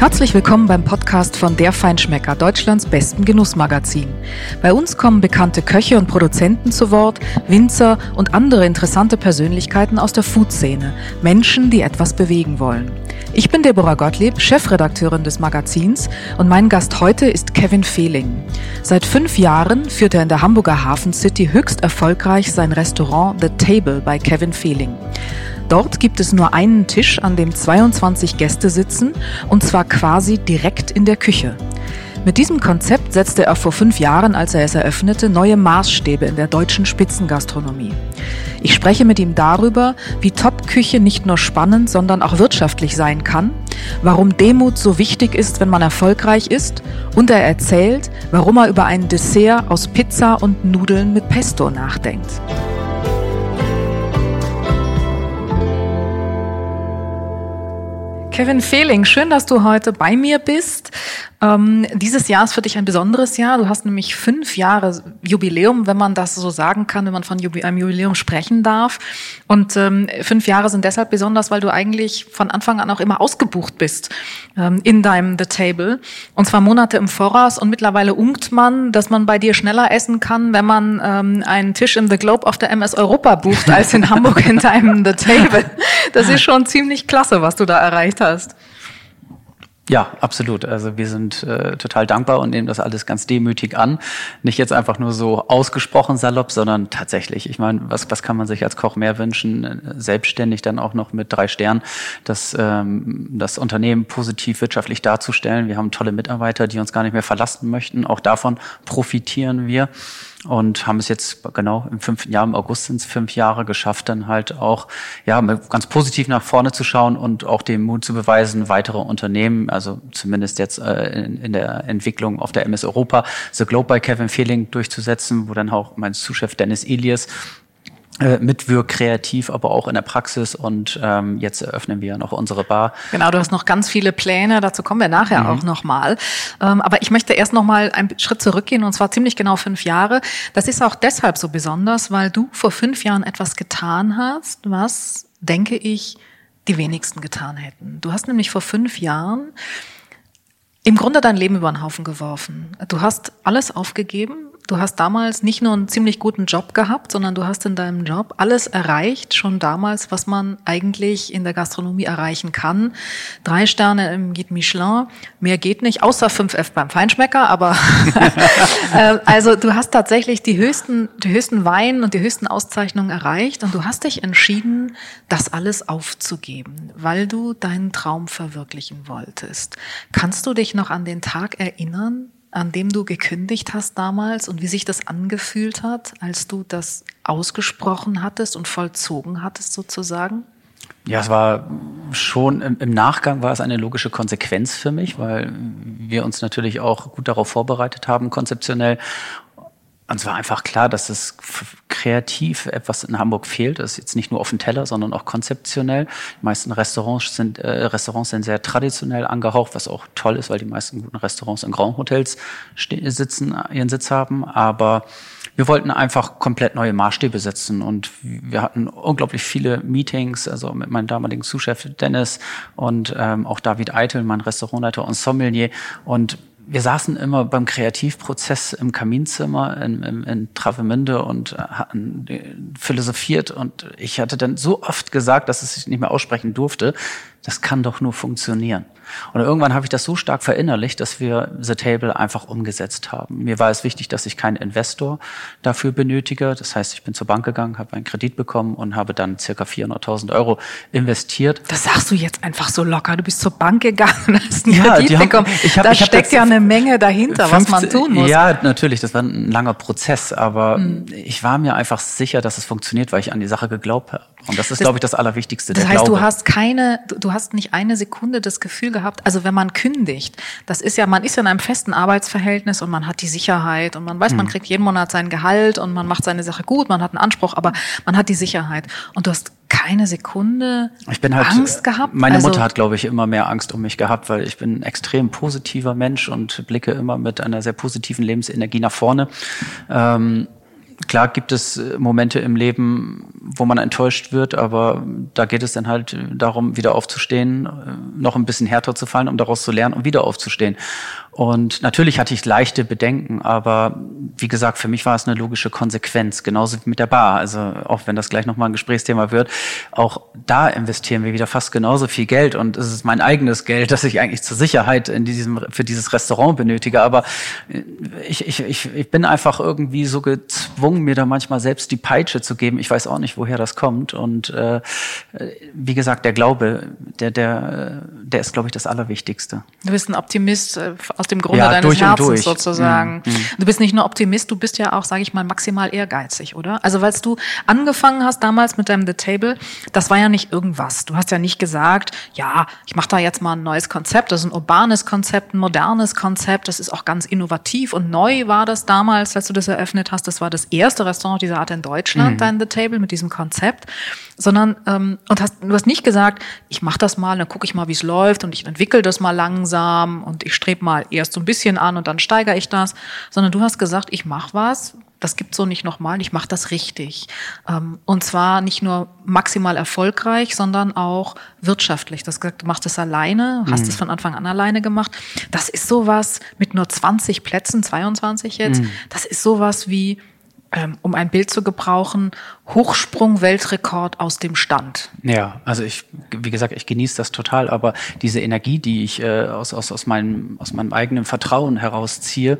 Herzlich willkommen beim Podcast von Der Feinschmecker, Deutschlands besten Genussmagazin. Bei uns kommen bekannte Köche und Produzenten zu Wort, Winzer und andere interessante Persönlichkeiten aus der Food-Szene, Menschen, die etwas bewegen wollen. Ich bin Deborah Gottlieb, Chefredakteurin des Magazins und mein Gast heute ist Kevin Fehling. Seit fünf Jahren führt er in der Hamburger Hafen City höchst erfolgreich sein Restaurant The Table bei Kevin Fehling. Dort gibt es nur einen Tisch, an dem 22 Gäste sitzen, und zwar quasi direkt in der Küche. Mit diesem Konzept setzte er vor fünf Jahren, als er es eröffnete, neue Maßstäbe in der deutschen Spitzengastronomie. Ich spreche mit ihm darüber, wie Top-Küche nicht nur spannend, sondern auch wirtschaftlich sein kann, warum Demut so wichtig ist, wenn man erfolgreich ist, und er erzählt, warum er über ein Dessert aus Pizza und Nudeln mit Pesto nachdenkt. Kevin Fehling, schön, dass du heute bei mir bist. Ähm, dieses Jahr ist für dich ein besonderes Jahr. Du hast nämlich fünf Jahre Jubiläum, wenn man das so sagen kann, wenn man von einem Jubiläum sprechen darf. Und ähm, fünf Jahre sind deshalb besonders, weil du eigentlich von Anfang an auch immer ausgebucht bist ähm, in deinem The Table. Und zwar Monate im Voraus. Und mittlerweile unkt man, dass man bei dir schneller essen kann, wenn man ähm, einen Tisch im The Globe auf der MS Europa bucht, als in Hamburg in deinem The Table. Das ist schon ziemlich klasse, was du da erreicht hast. Ja, absolut. Also wir sind äh, total dankbar und nehmen das alles ganz demütig an. Nicht jetzt einfach nur so ausgesprochen salopp, sondern tatsächlich. Ich meine, was, was kann man sich als Koch mehr wünschen? Selbstständig dann auch noch mit drei Sternen, das, ähm, das Unternehmen positiv wirtschaftlich darzustellen. Wir haben tolle Mitarbeiter, die uns gar nicht mehr verlassen möchten. Auch davon profitieren wir und haben es jetzt genau im fünften Jahr, im August sind es fünf Jahre geschafft, dann halt auch ja ganz positiv nach vorne zu schauen und auch den Mut zu beweisen, weitere Unternehmen, also zumindest jetzt äh, in, in, der Entwicklung auf der MS Europa, The Globe by Kevin Fehling durchzusetzen, wo dann auch mein Zuschef Dennis Elias äh, mitwirkt kreativ, aber auch in der Praxis und ähm, jetzt eröffnen wir noch unsere Bar. Genau, du hast noch ganz viele Pläne, dazu kommen wir nachher mhm. auch nochmal. Ähm, aber ich möchte erst nochmal einen Schritt zurückgehen und zwar ziemlich genau fünf Jahre. Das ist auch deshalb so besonders, weil du vor fünf Jahren etwas getan hast, was, denke ich, die wenigsten getan hätten. Du hast nämlich vor fünf Jahren im Grunde dein Leben über den Haufen geworfen. Du hast alles aufgegeben, Du hast damals nicht nur einen ziemlich guten Job gehabt, sondern du hast in deinem Job alles erreicht, schon damals, was man eigentlich in der Gastronomie erreichen kann. Drei Sterne im Guide Michelin, mehr geht nicht, außer 5F beim Feinschmecker, aber äh, also du hast tatsächlich die höchsten, die höchsten Wein und die höchsten Auszeichnungen erreicht und du hast dich entschieden, das alles aufzugeben, weil du deinen Traum verwirklichen wolltest. Kannst du dich noch an den Tag erinnern, an dem du gekündigt hast damals und wie sich das angefühlt hat, als du das ausgesprochen hattest und vollzogen hattest sozusagen? Ja, es war schon im, Nachgang war es eine logische Konsequenz für mich, weil wir uns natürlich auch gut darauf vorbereitet haben, konzeptionell und es war einfach klar, dass es kreativ etwas in Hamburg fehlt. Das ist jetzt nicht nur auf dem Teller, sondern auch konzeptionell. Die meisten Restaurants sind, äh, Restaurants sind sehr traditionell angehaucht, was auch toll ist, weil die meisten guten Restaurants in Grand Hotels sitzen, ihren Sitz haben. Aber wir wollten einfach komplett neue Maßstäbe setzen und wir hatten unglaublich viele Meetings, also mit meinem damaligen Zuschef Dennis und ähm, auch David Eitel, mein Restaurantleiter und Sommelier und wir saßen immer beim Kreativprozess im Kaminzimmer in, in, in Travemünde und hatten philosophiert und ich hatte dann so oft gesagt, dass es sich nicht mehr aussprechen durfte, das kann doch nur funktionieren. Und irgendwann habe ich das so stark verinnerlicht, dass wir The Table einfach umgesetzt haben. Mir war es wichtig, dass ich keinen Investor dafür benötige. Das heißt, ich bin zur Bank gegangen, habe einen Kredit bekommen und habe dann circa 400.000 Euro investiert. Das sagst du jetzt einfach so locker. Du bist zur Bank gegangen und hast einen ja, Kredit bekommen. ich hab, da ich steckt ja eine Menge dahinter, 50, was man tun muss. Ja, natürlich. Das war ein langer Prozess, aber mhm. ich war mir einfach sicher, dass es funktioniert, weil ich an die Sache geglaubt habe. Und das ist, glaube ich, das Allerwichtigste. Das heißt, Glaube. du hast keine, du hast nicht eine Sekunde das Gefühl gehabt, also wenn man kündigt, das ist ja, man ist ja in einem festen Arbeitsverhältnis und man hat die Sicherheit und man weiß, man hm. kriegt jeden Monat sein Gehalt und man macht seine Sache gut, man hat einen Anspruch, aber man hat die Sicherheit. Und du hast keine Sekunde ich bin halt, Angst gehabt? Meine also, Mutter hat, glaube ich, immer mehr Angst um mich gehabt, weil ich bin ein extrem positiver Mensch und blicke immer mit einer sehr positiven Lebensenergie nach vorne. Ähm, klar gibt es äh, Momente im Leben, wo man enttäuscht wird, aber da geht es dann halt darum, wieder aufzustehen, äh, noch ein bisschen härter zu fallen, um daraus zu lernen und wieder aufzustehen. Und natürlich hatte ich leichte Bedenken, aber wie gesagt, für mich war es eine logische Konsequenz, genauso wie mit der Bar. Also auch wenn das gleich nochmal ein Gesprächsthema wird, auch da investieren wir wieder fast genauso viel Geld und es ist mein eigenes Geld, das ich eigentlich zur Sicherheit in diesem, für dieses Restaurant benötige. Aber ich, ich, ich, ich bin einfach irgendwie so gezwungen, mir da manchmal selbst die Peitsche zu geben. Ich weiß auch nicht, woher das kommt. Und äh, wie gesagt, der Glaube, der, der, der ist, glaube ich, das Allerwichtigste. Du bist ein Optimist äh, aus dem Grunde ja, deines Herzens sozusagen. Mhm. Du bist nicht nur Optimist, du bist ja auch, sage ich mal, maximal ehrgeizig, oder? Also weil du angefangen hast damals mit deinem The Table, das war ja nicht irgendwas. Du hast ja nicht gesagt, ja, ich mache da jetzt mal ein neues Konzept. Das ist ein urbanes Konzept, ein modernes Konzept. Das ist auch ganz innovativ und neu war das damals, als du das eröffnet hast. Das war das erste Restaurant dieser Art in Deutschland, mhm. dein The Table mit diesem Konzept sondern ähm, und hast du hast nicht gesagt, ich mache das mal, dann gucke ich mal, wie es läuft und ich entwickle das mal langsam und ich strebe mal erst so ein bisschen an und dann steigere ich das, sondern du hast gesagt, ich mache was, das gibt's so nicht nochmal, ich mache das richtig. Ähm, und zwar nicht nur maximal erfolgreich, sondern auch wirtschaftlich. Das gesagt, du machst es alleine, hast es mhm. von Anfang an alleine gemacht. Das ist sowas mit nur 20 Plätzen, 22 jetzt, mhm. das ist sowas wie um ein Bild zu gebrauchen, Hochsprung-Weltrekord aus dem Stand. Ja, also ich, wie gesagt, ich genieße das total, aber diese Energie, die ich äh, aus, aus, aus, meinem, aus meinem eigenen Vertrauen herausziehe,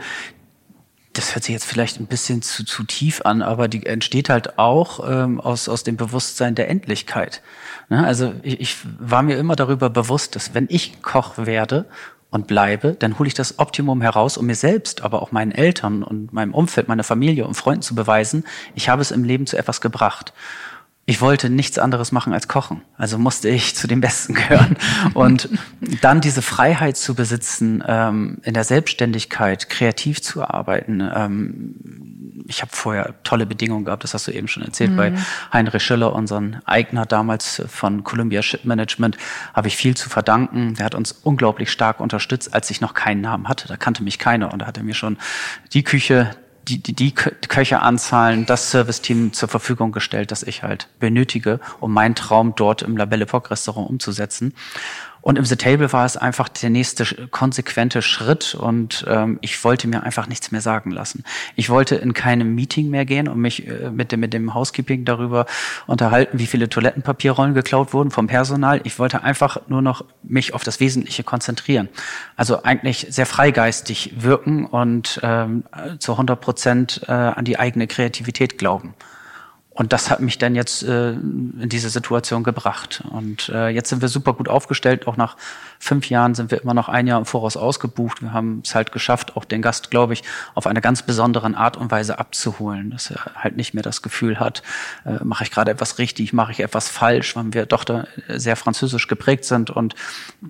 das hört sich jetzt vielleicht ein bisschen zu, zu tief an, aber die entsteht halt auch ähm, aus, aus dem Bewusstsein der Endlichkeit. Ne? Also ich, ich war mir immer darüber bewusst, dass wenn ich Koch werde und bleibe, dann hole ich das Optimum heraus, um mir selbst, aber auch meinen Eltern und meinem Umfeld, meiner Familie und Freunden zu beweisen, ich habe es im Leben zu etwas gebracht ich wollte nichts anderes machen als kochen. Also musste ich zu den Besten gehören. Und dann diese Freiheit zu besitzen, ähm, in der Selbstständigkeit kreativ zu arbeiten. Ähm, ich habe vorher tolle Bedingungen gehabt, das hast du eben schon erzählt, mhm. bei Heinrich Schiller, unseren Eigner damals von Columbia Ship Management, habe ich viel zu verdanken. Der hat uns unglaublich stark unterstützt, als ich noch keinen Namen hatte. Da kannte mich keiner und da hat er mir schon die Küche die, die, die Köcheranzahlen, das Serviceteam zur Verfügung gestellt, das ich halt benötige, um meinen Traum dort im La Belle Epoque Restaurant umzusetzen. Und im The Table war es einfach der nächste konsequente Schritt und ähm, ich wollte mir einfach nichts mehr sagen lassen. Ich wollte in keinem Meeting mehr gehen und mich äh, mit, dem, mit dem Housekeeping darüber unterhalten, wie viele Toilettenpapierrollen geklaut wurden vom Personal. Ich wollte einfach nur noch mich auf das Wesentliche konzentrieren. Also eigentlich sehr freigeistig wirken und ähm, zu 100 Prozent äh, an die eigene Kreativität glauben. Und das hat mich dann jetzt äh, in diese Situation gebracht. Und äh, jetzt sind wir super gut aufgestellt. Auch nach fünf Jahren sind wir immer noch ein Jahr im Voraus ausgebucht. Wir haben es halt geschafft, auch den Gast, glaube ich, auf eine ganz besondere Art und Weise abzuholen, dass er halt nicht mehr das Gefühl hat, äh, mache ich gerade etwas richtig, mache ich etwas falsch, weil wir doch da sehr französisch geprägt sind und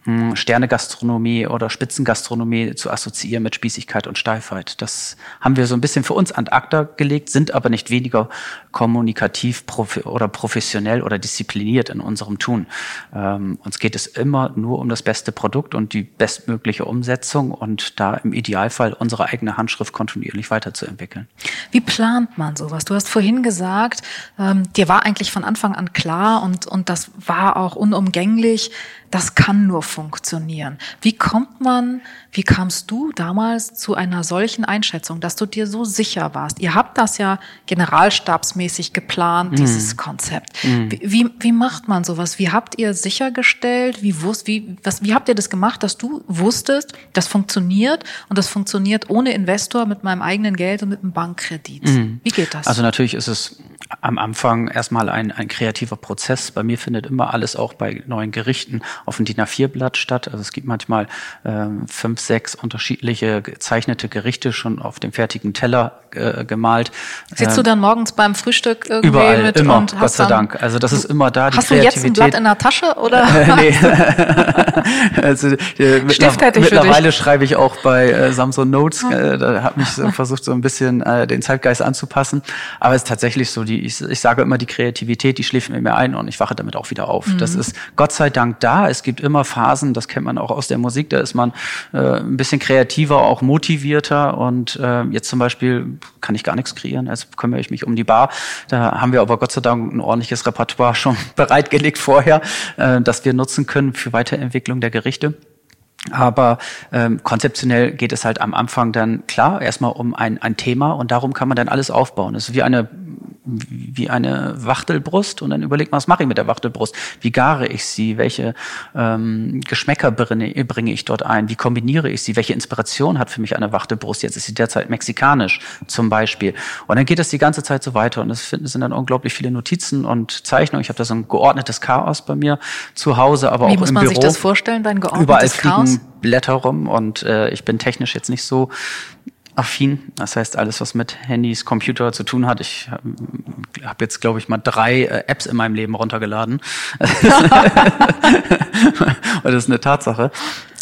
mh, Sternegastronomie oder Spitzengastronomie zu assoziieren mit Spießigkeit und Steifheit. Das haben wir so ein bisschen für uns an acta gelegt, sind aber nicht weniger kommunikativ profi oder professionell oder diszipliniert in unserem Tun. Ähm, uns geht es immer nur um das Beste beste Produkt und die bestmögliche Umsetzung und da im Idealfall unsere eigene Handschrift kontinuierlich weiterzuentwickeln. Wie plant man sowas? Du hast vorhin gesagt, ähm, dir war eigentlich von Anfang an klar und, und das war auch unumgänglich, das kann nur funktionieren. Wie kommt man, wie kamst du damals zu einer solchen Einschätzung, dass du dir so sicher warst? Ihr habt das ja generalstabsmäßig geplant, mm. dieses Konzept. Mm. Wie, wie, wie, macht man sowas? Wie habt ihr sichergestellt, wie, wusst, wie, was, wie habt ihr das gemacht, dass du wusstest, das funktioniert und das funktioniert ohne Investor mit meinem eigenen Geld und mit einem Bankkredit? Mm. Wie geht das? Also natürlich ist es am Anfang erstmal ein, ein kreativer Prozess. Bei mir findet immer alles auch bei neuen Gerichten auf dem DIN A4-Blatt statt. Also es gibt manchmal ähm, fünf, sechs unterschiedliche gezeichnete Gerichte schon auf dem fertigen Teller äh, gemalt. Sitzt du ähm, dann morgens beim Frühstück irgendwie Überall, mit immer, und Gott sei Dank. Also das ist immer da, die Hast Kreativität. du jetzt ein Blatt in der Tasche oder? nee. also, äh, Stift hätte ich Mittlerweile schreibe ich auch bei äh, Samsung Notes. Äh, da habe ich so versucht, so ein bisschen äh, den Zeitgeist anzupassen. Aber es ist tatsächlich so, die, ich, ich sage immer, die Kreativität, die schläft mir ein und ich wache damit auch wieder auf. Mhm. Das ist Gott sei Dank da. Es gibt immer Phasen, das kennt man auch aus der Musik, da ist man äh, ein bisschen kreativer, auch motivierter und äh, jetzt zum Beispiel kann ich gar nichts kreieren, also kümmere ich mich um die Bar. Da haben wir aber Gott sei Dank ein ordentliches Repertoire schon bereitgelegt vorher, äh, das wir nutzen können für Weiterentwicklung der Gerichte. Aber ähm, konzeptionell geht es halt am Anfang dann klar erstmal um ein, ein Thema und darum kann man dann alles aufbauen. Es ist wie eine wie eine Wachtelbrust und dann überlegt man, was mache ich mit der Wachtelbrust? Wie gare ich sie? Welche ähm, Geschmäcker bringe, bringe ich dort ein? Wie kombiniere ich sie? Welche Inspiration hat für mich eine Wachtelbrust? Jetzt ist sie derzeit mexikanisch zum Beispiel. Und dann geht das die ganze Zeit so weiter und es sind dann unglaublich viele Notizen und Zeichnungen. Ich habe da so ein geordnetes Chaos bei mir zu Hause, aber Wie auch muss im man Büro. sich das vorstellen, dein geordnetes Überall Chaos? Fliegen Blätter rum und äh, ich bin technisch jetzt nicht so affin. Das heißt, alles, was mit Handys, Computer zu tun hat. Ich habe hab jetzt, glaube ich, mal drei äh, Apps in meinem Leben runtergeladen. Und das ist eine Tatsache.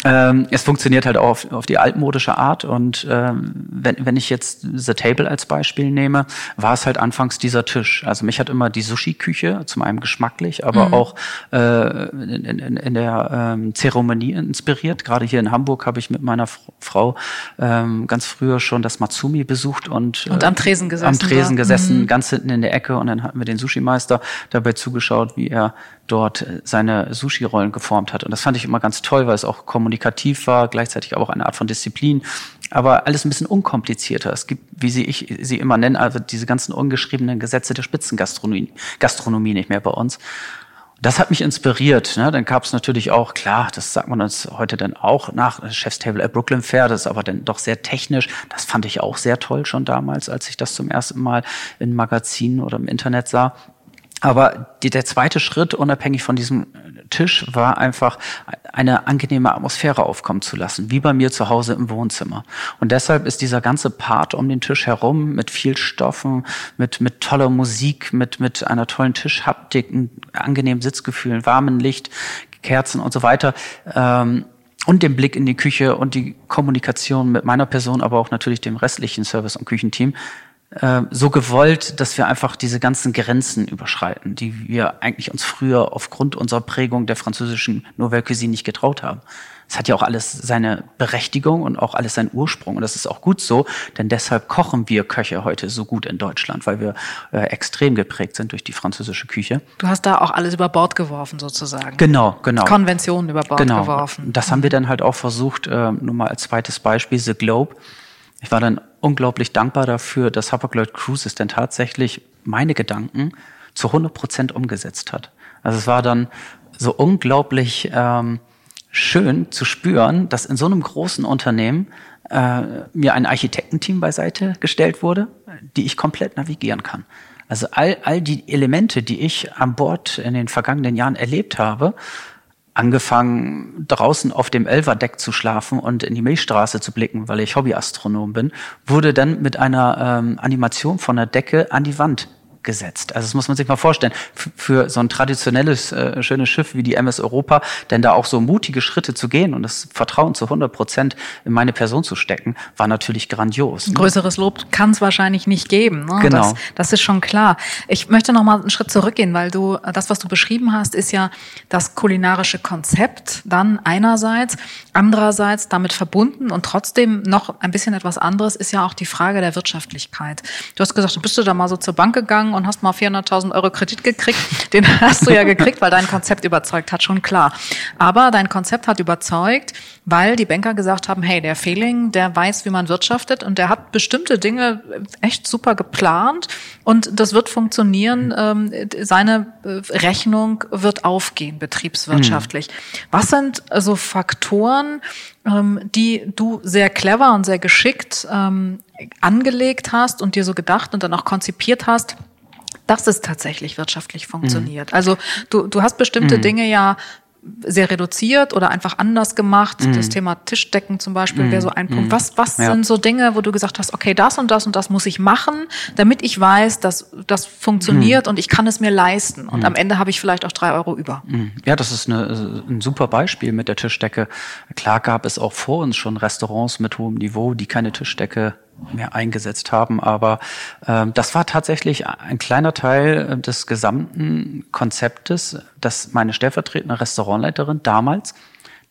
Ähm, es funktioniert halt auch auf, auf die altmodische Art. Und ähm, wenn, wenn ich jetzt The Table als Beispiel nehme, war es halt anfangs dieser Tisch. Also mich hat immer die Sushi-Küche, zum einen geschmacklich, aber Mhm. auch äh, in, in, in der ähm, Zeremonie inspiriert. Gerade hier in Hamburg habe ich mit meiner Frau ähm, ganz früher schon das Matsumi besucht und, Und am Tresen gesessen Am Tresen da. gesessen, Mhm. ganz hinten in der Ecke. Und dann hatten wir den Sushi-Meister dabei zugeschaut, wie er dort äh, seine Sushi-Rollen geformt hat. Und das fand ich immer ganz toll, weil es auch kommunikativ war, gleichzeitig aber auch eine Art von Disziplin. Aber alles ein bisschen unkomplizierter. Es gibt, wie sie ich sie immer nennen, also diese ganzen ungeschriebenen Gesetze der Spitzengastronomie Gastronomie nicht mehr bei uns. Das hat mich inspiriert. Ne? Dann gab es natürlich auch, klar, das sagt man uns heute dann auch nach Chef's Table at Brooklyn Fair, das ist aber dann doch sehr technisch. Das fand ich auch sehr toll schon damals, als ich das zum ersten Mal in Magazinen oder im Internet sah. Aber die, der zweite Schritt, unabhängig von diesem Tisch, war einfach eine angenehme Atmosphäre aufkommen zu lassen, wie bei mir zu Hause im Wohnzimmer. Und deshalb ist dieser ganze Part um den Tisch herum mit viel Stoffen, mit, mit toller Musik, mit, mit einer tollen Tischhaptik, angenehmen Sitzgefühl, warmen Licht, Kerzen und so weiter. Ähm, und dem Blick in die Küche und die Kommunikation mit meiner Person, aber auch natürlich dem restlichen Service- und Küchenteam äh, so gewollt, dass wir einfach diese ganzen Grenzen überschreiten, die wir eigentlich uns früher aufgrund unserer Prägung der französischen Nouvelle Cuisine nicht getraut haben. Es hat ja auch alles seine Berechtigung und auch alles seinen Ursprung. Und das ist auch gut so, denn deshalb kochen wir Köche heute so gut in Deutschland, weil wir äh, extrem geprägt sind durch die französische Küche. Du hast da auch alles über Bord geworfen, sozusagen. Genau, genau. Konventionen über Bord genau. geworfen. Das haben wir dann halt auch versucht, äh, nur mal als zweites Beispiel, The Globe. Ich war dann unglaublich dankbar dafür, dass Hapag-Lloyd Cruises denn tatsächlich meine Gedanken zu 100 Prozent umgesetzt hat. Also es war dann so unglaublich ähm, schön zu spüren, dass in so einem großen Unternehmen äh, mir ein Architektenteam beiseite gestellt wurde, die ich komplett navigieren kann. Also all, all die Elemente, die ich an Bord in den vergangenen Jahren erlebt habe, angefangen draußen auf dem Elverdeck zu schlafen und in die Milchstraße zu blicken, weil ich Hobbyastronom bin, wurde dann mit einer ähm, Animation von der Decke an die Wand gesetzt. Also das muss man sich mal vorstellen. F für so ein traditionelles, äh, schönes Schiff wie die MS Europa, denn da auch so mutige Schritte zu gehen und das Vertrauen zu 100 Prozent in meine Person zu stecken, war natürlich grandios. Ne? größeres Lob kann es wahrscheinlich nicht geben. Ne? Genau. Das, das ist schon klar. Ich möchte noch mal einen Schritt zurückgehen, weil du das, was du beschrieben hast, ist ja das kulinarische Konzept. Dann einerseits, andererseits damit verbunden und trotzdem noch ein bisschen etwas anderes ist ja auch die Frage der Wirtschaftlichkeit. Du hast gesagt, du bist du da mal so zur Bank gegangen und hast mal 400.000 Euro Kredit gekriegt. Den hast du ja gekriegt, weil dein Konzept überzeugt hat, schon klar. Aber dein Konzept hat überzeugt, weil die Banker gesagt haben, hey, der Fehling, der weiß, wie man wirtschaftet und der hat bestimmte Dinge echt super geplant und das wird funktionieren. Ähm, seine äh, Rechnung wird aufgehen, betriebswirtschaftlich. Was sind so Faktoren, ähm, die du sehr clever und sehr geschickt ähm, angelegt hast und dir so gedacht und dann auch konzipiert hast, dass es tatsächlich wirtschaftlich funktioniert. Also du, du hast bestimmte Dinge ja sehr reduziert oder einfach anders gemacht. Das Thema Tischdecken zum Beispiel wäre so ein Punkt. Was, was Ja. sind so Dinge, wo du gesagt hast, okay, das und das und das muss ich machen, damit ich weiß, dass das funktioniert und ich kann es mir leisten. Und am Ende habe ich vielleicht auch drei Euro über. Ja, das ist eine, ein super Beispiel mit der Tischdecke. Klar gab es auch vor uns schon Restaurants mit hohem Niveau, die keine Tischdecke mehr eingesetzt haben. Aber ähm, das war tatsächlich ein kleiner Teil äh, des gesamten Konzeptes, dass meine stellvertretende Restaurantleiterin damals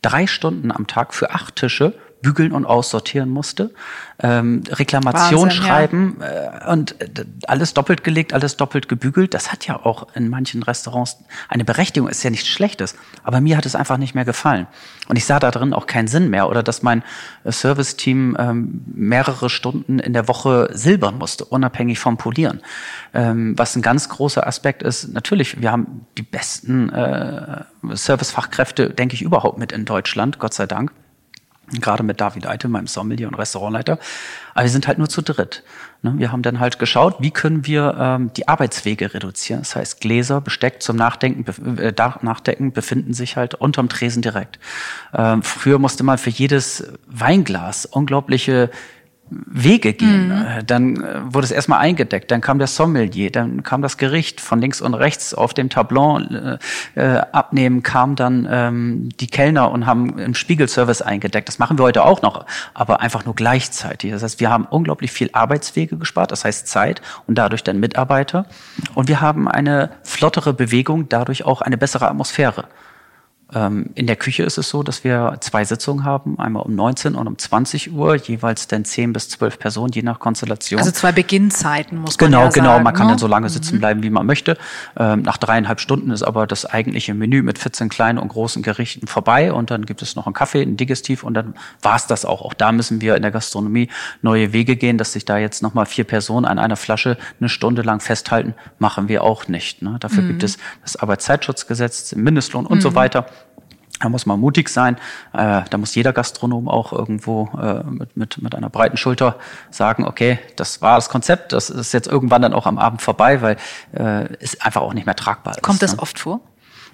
drei Stunden am Tag für acht Tische bügeln und aussortieren musste, ähm, Reklamation Wahnsinn, schreiben ja. äh, und äh, alles doppelt gelegt, alles doppelt gebügelt. Das hat ja auch in manchen Restaurants eine Berechtigung, ist ja nichts Schlechtes. Aber mir hat es einfach nicht mehr gefallen. Und ich sah da drin auch keinen Sinn mehr oder dass mein äh, Serviceteam ähm, mehrere Stunden in der Woche silbern musste, unabhängig vom Polieren. Ähm, was ein ganz großer Aspekt ist, natürlich, wir haben die besten äh, Servicefachkräfte, denke ich, überhaupt mit in Deutschland, Gott sei Dank gerade mit David Eite, meinem Sommelier und Restaurantleiter. Aber wir sind halt nur zu dritt. Ne? Wir haben dann halt geschaut, wie können wir ähm, die Arbeitswege reduzieren. Das heißt, Gläser, Besteck zum Nachdenken, äh, Nachdenken befinden sich halt unterm Tresen direkt. Ähm, früher musste man für jedes Weinglas unglaubliche Wege gehen. Mhm. Äh, dann äh, wurde es erstmal eingedeckt, dann kam der Sommelier, dann kam das Gericht von links und rechts auf dem Tableau äh, äh, abnehmen, kam dann ähm, die Kellner und haben im Spiegelservice eingedeckt. Das machen wir heute auch noch, aber einfach nur gleichzeitig. Das heißt, wir haben unglaublich viel Arbeitswege gespart, das heißt Zeit und dadurch dann Mitarbeiter. Und wir haben eine flottere Bewegung, dadurch auch eine bessere Atmosphäre. Ähm, in der Küche ist es so, dass wir zwei Sitzungen haben, einmal um 19 und um 20 Uhr, jeweils dann 10 bis 12 Personen, je nach Konstellation. Also zwei Beginnzeiten muss man genau, ja Genau, genau. Man kann ne? dann so lange sitzen mhm. bleiben, wie man möchte. Ähm, nach dreieinhalb Stunden ist aber das eigentliche Menü mit 14 kleinen und großen Gerichten vorbei und dann gibt es noch einen Kaffee, ein Digestiv und dann war es das auch. Auch da müssen wir in der Gastronomie neue Wege gehen, dass sich da jetzt nochmal vier Personen an einer Flasche eine Stunde lang festhalten, machen wir auch nicht. Ne? Dafür mhm. gibt es das Arbeitszeitschutzgesetz, Mindestlohn und mhm. so weiter. Da muss man mutig sein. Äh, da muss jeder Gastronom auch irgendwo äh, mit, mit, mit einer breiten Schulter sagen, okay, das war das Konzept, das ist jetzt irgendwann dann auch am Abend vorbei, weil äh, es einfach auch nicht mehr tragbar ist. Kommt das ne? oft vor?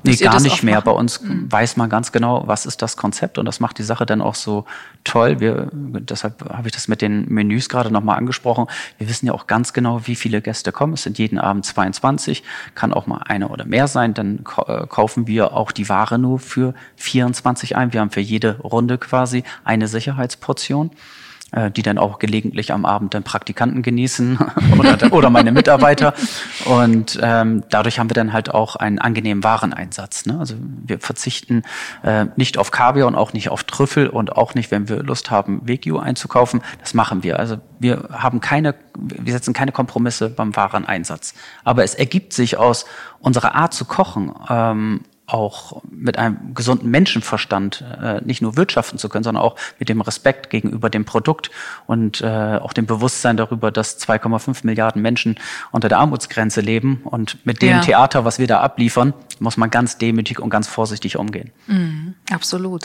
Nee, gar nicht mehr. Bei uns mhm. weiß man ganz genau, was ist das Konzept und das macht die Sache dann auch so toll. Wir, deshalb habe ich das mit den Menüs gerade nochmal angesprochen. Wir wissen ja auch ganz genau, wie viele Gäste kommen. Es sind jeden Abend 22, kann auch mal eine oder mehr sein. Dann äh, kaufen wir auch die Ware nur für 24 ein. Wir haben für jede Runde quasi eine Sicherheitsportion. Äh, die dann auch gelegentlich am Abend dann Praktikanten genießen oder, oder meine Mitarbeiter. Und ähm, dadurch haben wir dann halt auch einen angenehmen Wareneinsatz. Ne? Also wir verzichten äh, nicht auf Kaviar und auch nicht auf Trüffel und auch nicht, wenn wir Lust haben, Wagyu einzukaufen. Das machen wir. Also wir haben keine, wir setzen keine Kompromisse beim Wareneinsatz. Aber es ergibt sich aus unserer Art zu kochen ähm, auch mit einem gesunden Menschenverstand äh, nicht nur wirtschaften zu können, sondern auch mit dem Respekt gegenüber dem Produkt und äh, auch dem Bewusstsein darüber, dass 2,5 Milliarden Menschen unter der Armutsgrenze leben und mit dem ja. Theater, was wir da abliefern, muss man ganz demütig und ganz vorsichtig umgehen. Mm, absolut.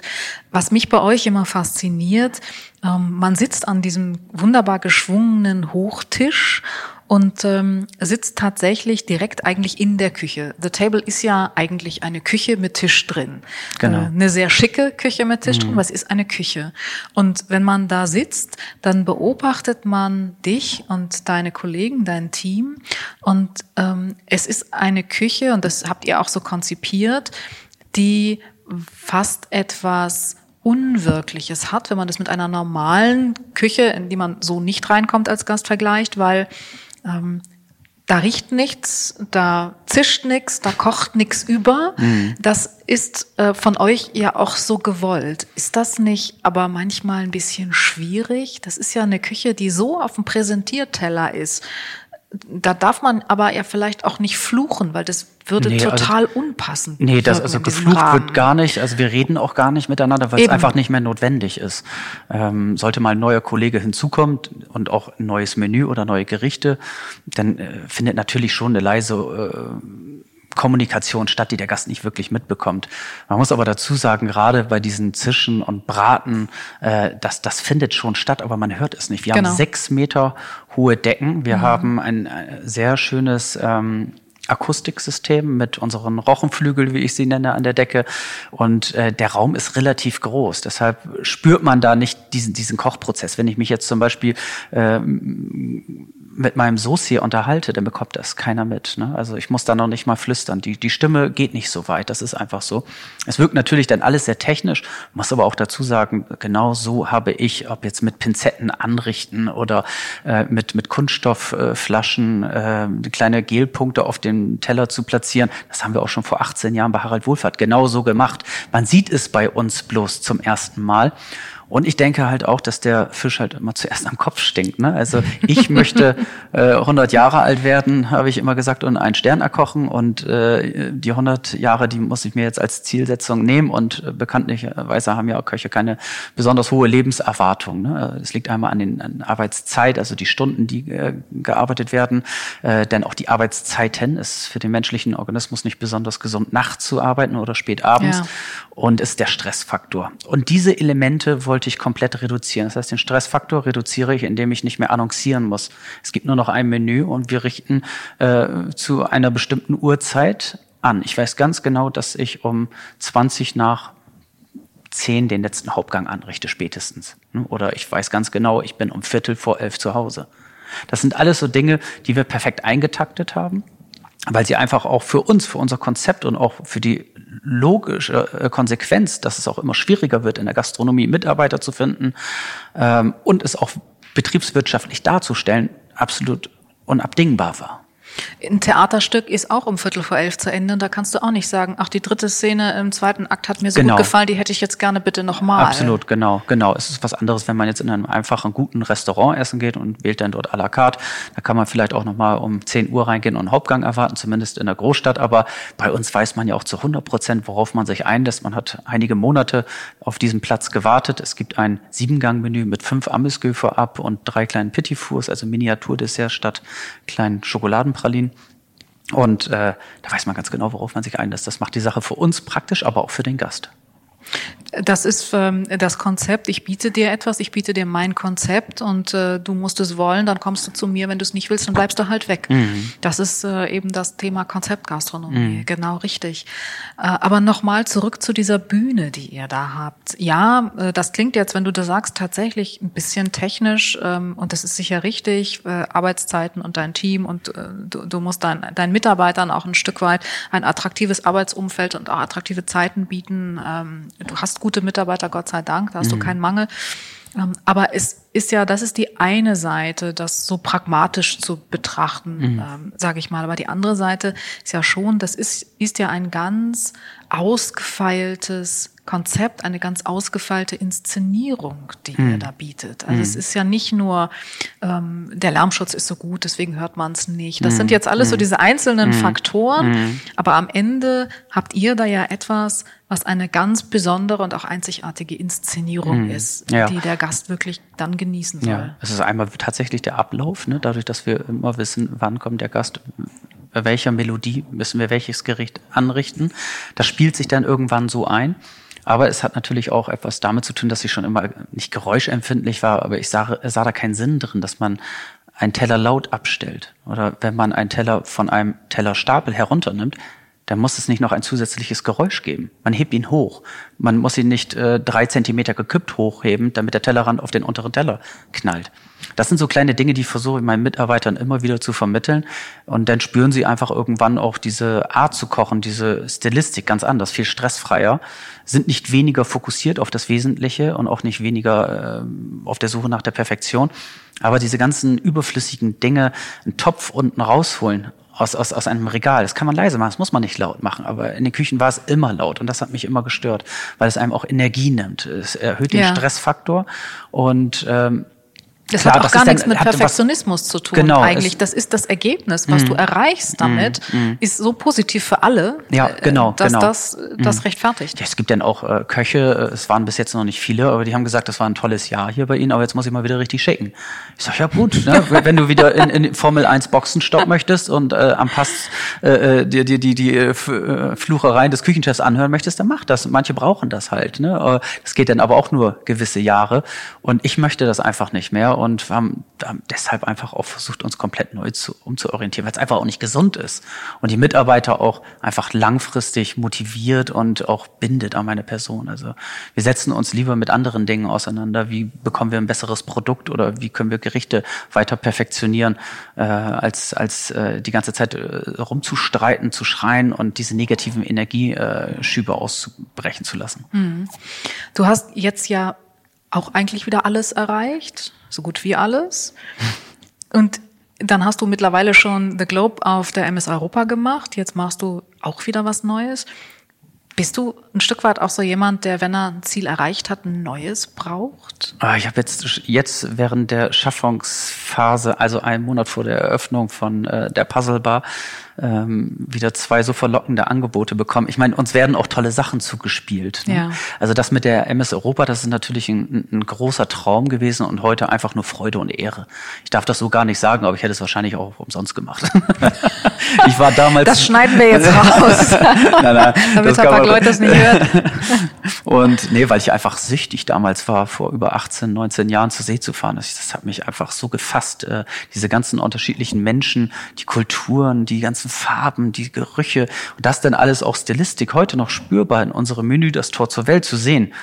Was mich bei euch immer fasziniert, ähm, man sitzt an diesem wunderbar geschwungenen Hochtisch und ähm, sitzt tatsächlich direkt eigentlich in der Küche. The Table ist ja eigentlich eine Küche mit Tisch drin. Genau. Äh, eine sehr schicke Küche mit Tisch mhm. drin, was ist eine Küche? Und wenn man da sitzt, dann beobachtet man dich und deine Kollegen, dein Team. Und ähm, es ist eine Küche, und das habt ihr auch so konzipiert, die fast etwas Unwirkliches hat, wenn man das mit einer normalen Küche, in die man so nicht reinkommt als Gast vergleicht, weil ähm, da riecht nichts, da zischt nichts, da kocht nichts über. Mhm. Das ist äh, von euch ja auch so gewollt. Ist das nicht aber manchmal ein bisschen schwierig? Das ist ja eine Küche, die so auf dem Präsentierteller ist da darf man aber ja vielleicht auch nicht fluchen, weil das würde nee, also total also, unpassend. Nee, das also geflucht Rahmen. wird gar nicht. Also wir reden auch gar nicht miteinander, weil Eben. es einfach nicht mehr notwendig ist. Ähm, sollte mal ein neuer Kollege hinzukommt und auch ein neues Menü oder neue Gerichte, dann äh, findet natürlich schon eine leise äh, Kommunikation statt, die der Gast nicht wirklich mitbekommt. Man muss aber dazu sagen, gerade bei diesen Zischen und Braten, äh, das, das findet schon statt, aber man hört es nicht. Wir genau. haben sechs Meter hohe Decken. Wir mhm. haben ein, ein, sehr schönes ähm, Akustiksystem mit unseren Rochenflügel, wie ich sie nenne, an der Decke. Und äh, der Raum ist relativ groß. Deshalb spürt man da nicht diesen, diesen Kochprozess. Wenn ich mich jetzt zum Beispiel äh, mit meinem Soße hier unterhalte, dann bekommt das keiner mit. Ne? Also ich muss da noch nicht mal flüstern. Die, die Stimme geht nicht so weit. Das ist einfach so. Es wirkt natürlich dann alles sehr technisch, muss aber auch dazu sagen, genau so habe ich, ob jetzt mit Pinzetten anrichten oder äh, mit, mit Kunststoffflaschen äh, kleine Gelpunkte auf den Teller zu platzieren. Das haben wir auch schon vor 18 Jahren bei Harald Wohlfahrt genau so gemacht. Man sieht es bei uns bloß zum ersten Mal. Und ich denke halt auch, dass der Fisch halt immer zuerst am Kopf stinkt. Ne? Also ich möchte äh, 100 Jahre alt werden, habe ich immer gesagt, und einen Stern erkochen. Und äh, die 100 Jahre, die muss ich mir jetzt als Zielsetzung nehmen. Und äh, bekanntlicherweise haben ja auch Köche keine besonders hohe Lebenserwartung. Ne? Es liegt einmal an den an Arbeitszeit, also die Stunden, die äh, gearbeitet werden. Äh, denn auch die Arbeitszeiten ist für den menschlichen Organismus nicht besonders gesund, nachts zu arbeiten oder spät abends. Ja. Und ist der Stressfaktor. Und diese Elemente wollte ich komplett reduzieren. Das heißt, den Stressfaktor reduziere ich, indem ich nicht mehr annoncieren muss. Es gibt nur noch ein Menü und wir richten äh, zu einer bestimmten Uhrzeit an. Ich weiß ganz genau, dass ich um 20 nach 10 den letzten Hauptgang anrichte, spätestens. Oder ich weiß ganz genau, ich bin um Viertel vor elf zu Hause. Das sind alles so Dinge, die wir perfekt eingetaktet haben weil sie einfach auch für uns, für unser Konzept und auch für die logische äh, Konsequenz, dass es auch immer schwieriger wird, in der Gastronomie Mitarbeiter zu finden ähm, und es auch betriebswirtschaftlich darzustellen, absolut unabdingbar war. Ein Theaterstück ist auch um Viertel vor elf zu Ende. Da kannst du auch nicht sagen, ach, die dritte Szene im zweiten Akt hat mir so genau. gut gefallen, die hätte ich jetzt gerne bitte nochmal. Absolut, genau, genau. Es ist was anderes, wenn man jetzt in einem einfachen, guten Restaurant essen geht und wählt dann dort à la carte. Da kann man vielleicht auch nochmal um 10 Uhr reingehen und einen Hauptgang erwarten, zumindest in der Großstadt. Aber bei uns weiß man ja auch zu 100 Prozent, worauf man sich einlässt. Man hat einige Monate auf diesen Platz gewartet. Es gibt ein Siebengang-Menü mit fünf Amüsgö vorab und drei kleinen Petit-Fours, also Miniaturdessert statt kleinen Schokoladenpralinen. Pralinen. Und äh, da weiß man ganz genau, worauf man sich einlässt. Das macht die Sache für uns praktisch, aber auch für den Gast. Das ist ähm, das Konzept. Ich biete dir etwas, ich biete dir mein Konzept und äh, du musst es wollen, dann kommst du zu mir. Wenn du es nicht willst, dann bleibst du halt weg. Mhm. Das ist äh, eben das Thema Konzeptgastronomie. Mhm. Genau richtig. Äh, aber nochmal zurück zu dieser Bühne, die ihr da habt. Ja, äh, das klingt jetzt, wenn du das sagst, tatsächlich ein bisschen technisch ähm, und das ist sicher richtig. Äh, Arbeitszeiten und dein Team und äh, du, du musst dein, deinen Mitarbeitern auch ein Stück weit ein attraktives Arbeitsumfeld und auch attraktive Zeiten bieten. Ähm, du hast gute Mitarbeiter, Gott sei Dank, da hast mhm. du keinen Mangel. Ähm, aber es ist ja, das ist die eine Seite, das so pragmatisch zu betrachten, mhm. ähm, sage ich mal. Aber die andere Seite ist ja schon, das ist, ist ja ein ganz ausgefeiltes Konzept, eine ganz ausgefeilte Inszenierung, die mhm. ihr da bietet. Also mhm. es ist ja nicht nur, ähm, der Lärmschutz ist so gut, deswegen hört man es nicht. Das mhm. sind jetzt alles so mhm. diese einzelnen mhm. Faktoren, mhm. aber am Ende habt ihr da ja etwas, was eine ganz besondere und auch einzigartige Inszenierung ist, ja. die der Gast wirklich dann genießen soll. Ja, es ist einmal tatsächlich der Ablauf, ne? dadurch, dass wir immer wissen, wann kommt der Gast, bei welcher Melodie müssen wir welches Gericht anrichten. Das spielt sich dann irgendwann so ein. Aber es hat natürlich auch etwas damit zu tun, dass ich schon immer nicht geräuschempfindlich war, aber ich sah, sah da keinen Sinn drin, dass man einen Teller laut abstellt. Oder wenn man einen Teller von einem Tellerstapel herunternimmt, dann muss es nicht noch ein zusätzliches Geräusch geben. Man hebt ihn hoch. Man muss ihn nicht äh, drei Zentimeter gekippt hochheben, damit der Tellerrand auf den unteren Teller knallt. Das sind so kleine Dinge, die versuche ich meinen Mitarbeitern immer wieder zu vermitteln. Und dann spüren sie einfach irgendwann auch diese Art zu kochen, diese Stilistik ganz anders, viel stressfreier, sind nicht weniger fokussiert auf das Wesentliche und auch nicht weniger äh, auf der Suche nach der Perfektion. Aber diese ganzen überflüssigen Dinge, einen Topf unten rausholen, aus, aus, aus einem Regal. Das kann man leise machen, das muss man nicht laut machen. Aber in den Küchen war es immer laut und das hat mich immer gestört, weil es einem auch Energie nimmt. Es erhöht den ja. Stressfaktor und ähm, das Klar, hat auch das gar nichts dann, mit Perfektionismus zu tun genau, eigentlich. Das ist das Ergebnis, was mm, du erreichst damit, mm, ist so positiv für alle, ja, äh, genau, dass genau. das das mm. rechtfertigt. Ja, es gibt dann auch äh, Köche, es waren bis jetzt noch nicht viele, aber die haben gesagt, das war ein tolles Jahr hier bei Ihnen, aber jetzt muss ich mal wieder richtig shaken. Ich sag, ja gut, ne, wenn du wieder in, in Formel 1 Boxenstopp möchtest und äh, am Pass äh, äh dir die, die, die äh, Fluchereien des Küchenchefs anhören möchtest, dann mach das. Manche brauchen das halt. Ne? Das geht dann aber auch nur gewisse Jahre und ich möchte das einfach nicht mehr und haben, haben deshalb einfach auch versucht, uns komplett neu zu, umzuorientieren, weil es einfach auch nicht gesund ist. Und die Mitarbeiter auch einfach langfristig motiviert und auch bindet an meine Person. Also wir setzen uns lieber mit anderen Dingen auseinander. Wie bekommen wir ein besseres Produkt oder wie können wir Gerichte weiter perfektionieren, äh, als, als äh, die ganze Zeit äh, rumzustreiten, zu schreien und diese negativen Energieschübe auszubrechen zu lassen. Mhm. Du hast jetzt ja auch eigentlich wieder alles erreicht, so gut wie alles. Und dann hast du mittlerweile schon The Globe auf der MS Europa gemacht. Jetzt machst du auch wieder was Neues. Bist du ein Stück weit auch so jemand, der, wenn er ein Ziel erreicht hat, ein neues braucht? Ah, ich habe jetzt jetzt während der Schaffungsphase, also einen Monat vor der Eröffnung von äh, der Puzzle Bar, ähm, wieder zwei so verlockende Angebote bekommen. Ich meine, uns werden auch tolle Sachen zugespielt. Ne? Ja. Also das mit der MS Europa, das ist natürlich ein, ein, großer Traum gewesen und heute einfach nur Freude und Ehre. Ich darf das so gar nicht sagen, aber ich hätte es wahrscheinlich auch umsonst gemacht. ich war damals. Das schneiden wir jetzt raus. nein, nein, Damit ein paar Leute das nicht hören. und nee, weil ich einfach süchtig damals war, vor über 18, 19 Jahren zur See zu fahren. Das, hat mich einfach so gefasst. Äh, diese ganzen unterschiedlichen Menschen, die Kulturen, die ganzen ganzen Farben, die Gerüche und das dann alles auch Stilistik heute noch spürbar in unserem Menü, das Tor zur Welt zu sehen,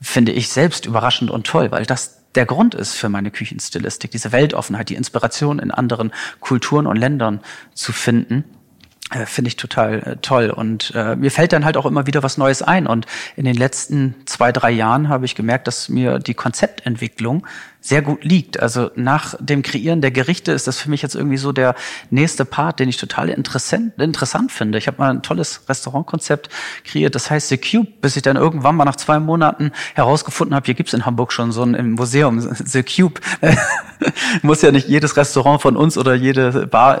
finde ich selbst überraschend und toll, weil das der Grund ist für meine Küchenstilistik, diese Weltoffenheit, die Inspiration in anderen Kulturen und Ländern zu finden. Äh, finde ich total äh, toll. Und äh, mir fällt dann halt auch immer wieder was Neues ein. Und in den letzten zwei, drei Jahren habe ich gemerkt, dass mir die Konzeptentwicklung sehr gut liegt. Also nach dem Kreieren der Gerichte ist das für mich jetzt irgendwie so der nächste Part, den ich total interessant, interessant finde. Ich habe mal ein tolles Restaurantkonzept kreiert, das heißt The Cube, bis ich dann irgendwann mal nach zwei Monaten herausgefunden habe, hier gibt's in Hamburg schon so ein Museum, The Cube. Muss ja nicht jedes Restaurant von uns oder jede Bar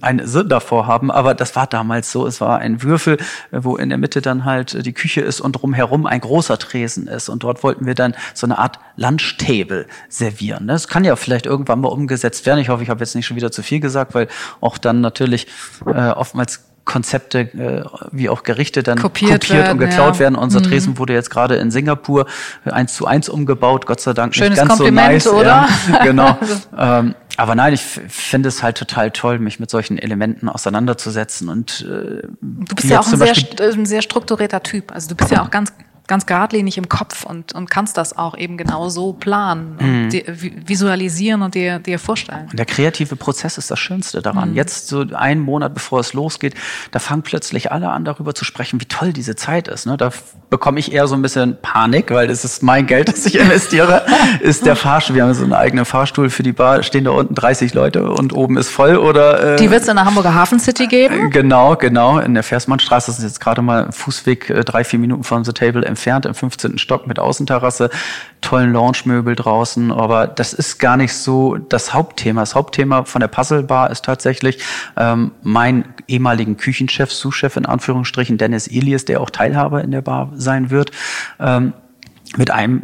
ein Sinn davor haben, aber das war damals so. Es war ein Würfel, wo in der Mitte dann halt die Küche ist und drumherum ein großer Tresen ist. Und dort wollten wir dann so eine Art Lunchtable servieren. Das kann ja vielleicht irgendwann mal umgesetzt werden. Ich hoffe, ich habe jetzt nicht schon wieder zu viel gesagt, weil auch dann natürlich äh, oftmals Konzepte äh, wie auch Gerichte dann kopiert, kopiert werden, und geklaut ja. werden. Unser mhm. Tresen wurde jetzt gerade in Singapur eins zu eins umgebaut, Gott sei Dank Schönes nicht ganz Kompliment, so nice. oder? Ja, genau. ähm, aber nein, ich finde es halt total toll, mich mit solchen Elementen auseinanderzusetzen und äh, du bist ja auch ein sehr, ein sehr strukturierter Typ. Also du bist ja auch ganz ganz geradlinig im Kopf und, und kannst das auch eben genau so planen und mhm. visualisieren und dir, dir vorstellen. Und der kreative Prozess ist das Schönste daran. Mhm. Jetzt so einen Monat bevor es losgeht, da fangen plötzlich alle an darüber zu sprechen, wie toll diese Zeit ist. Ne? Da bekomme ich eher so ein bisschen Panik, weil das ist mein Geld, das ich investiere, ist der Fahrstuhl. Wir haben so einen eigenen Fahrstuhl für die Bar, stehen da unten 30 Leute und oben ist voll oder... Äh, die wird es in der Hamburger Hafen City geben? Genau, genau. In der Versmannstraße das ist jetzt gerade mal Fußweg äh, drei, vier Minuten von The Table entfernt im 15. Stock mit Außenterrasse, tollen Lounge-Möbel draußen, aber das ist gar nicht so das Hauptthema. Das Hauptthema von der Puzzle Bar ist tatsächlich ähm, mein ehemaligen Küchenchef, Sous-Chef in Anführungsstrichen, Dennis Elias, der auch Teilhaber in der Bar sein wird, ähm, mit einem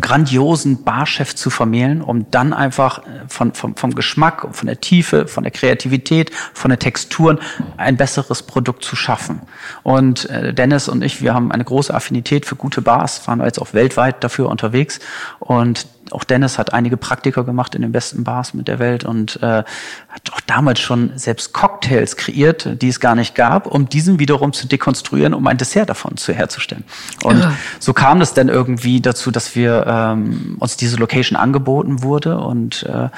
grandiosen Barchef zu vermählen, um dann einfach äh, von, vom, vom Geschmack, von der Tiefe, von der Kreativität, von der Texturen ein besseres Produkt zu schaffen. Und äh, Dennis und ich, wir haben eine große Affinität für gute Bars, waren jetzt auch weltweit dafür unterwegs und auch Dennis hat einige Praktika gemacht in den besten Bars mit der Welt und äh, hat auch damals schon selbst Cocktails kreiert, die es gar nicht gab, um diesen wiederum zu dekonstruieren, um ein Dessert davon zu herzustellen. Und ja. so kam es dann irgendwie dazu, dass wir ähm, uns diese Location angeboten wurde und äh,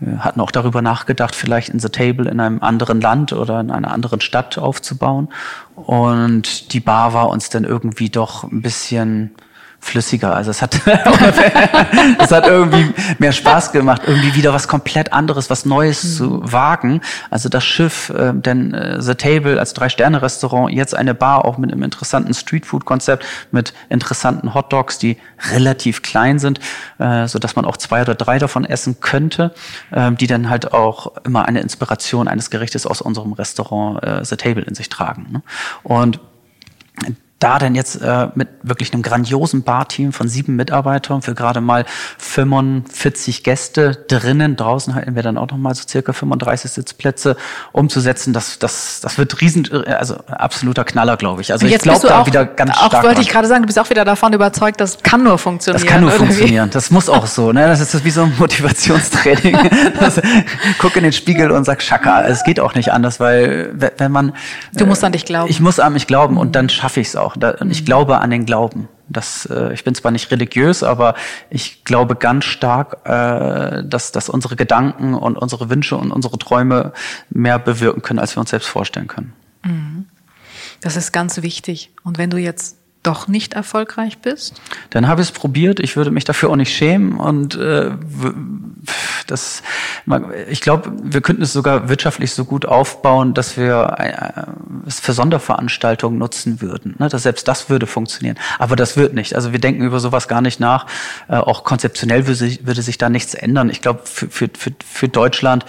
wir hatten auch darüber nachgedacht, vielleicht in The Table in einem anderen Land oder in einer anderen Stadt aufzubauen. Und die Bar war uns dann irgendwie doch ein bisschen flüssiger. Also es hat, es hat irgendwie mehr Spaß gemacht, irgendwie wieder was komplett anderes, was Neues mhm. zu wagen. Also das Schiff, äh, denn äh, The Table als Drei-Sterne-Restaurant, jetzt eine Bar auch mit einem interessanten Streetfood-Konzept, mit interessanten Hotdogs, die relativ klein sind, äh, so dass man auch zwei oder drei davon essen könnte, äh, die dann halt auch immer eine Inspiration eines Gerichtes aus unserem Restaurant äh, The Table in sich tragen. Ne? Und da denn jetzt äh, mit wirklich einem grandiosen Barteam von sieben Mitarbeitern für gerade mal 45 Gäste drinnen, draußen halten wir dann auch nochmal so circa 35 Sitzplätze umzusetzen, das, das, das wird riesen, also absoluter Knaller, glaube ich. Also ich glaube da auch, wieder ganz auch stark. wollte ich gerade sagen, du bist auch wieder davon überzeugt, das kann nur funktionieren. Das kann nur oder wie? funktionieren. Das muss auch so. Ne? Das ist wie so ein Motivationstraining. Das, guck in den Spiegel und sag Schaka. Es geht auch nicht anders, weil we- wenn man Du musst an dich glauben. ich muss an mich glauben und dann schaffe ich es auch. Da, und ich glaube an den Glauben. Das, äh, ich bin zwar nicht religiös, aber ich glaube ganz stark, äh, dass, dass unsere Gedanken und unsere Wünsche und unsere Träume mehr bewirken können, als wir uns selbst vorstellen können. Das ist ganz wichtig. Und wenn du jetzt doch nicht erfolgreich bist, Dann habe ich es probiert. Ich würde mich dafür auch nicht schämen. Und äh, das, ich glaube, wir könnten es sogar wirtschaftlich so gut aufbauen, dass wir äh, es für Sonderveranstaltungen nutzen würden. Ne? Dass selbst das würde funktionieren. Aber das wird nicht. Also wir denken über sowas gar nicht nach. Äh, auch konzeptionell würde sich, würde sich da nichts ändern. Ich glaube, für, für, für, für Deutschland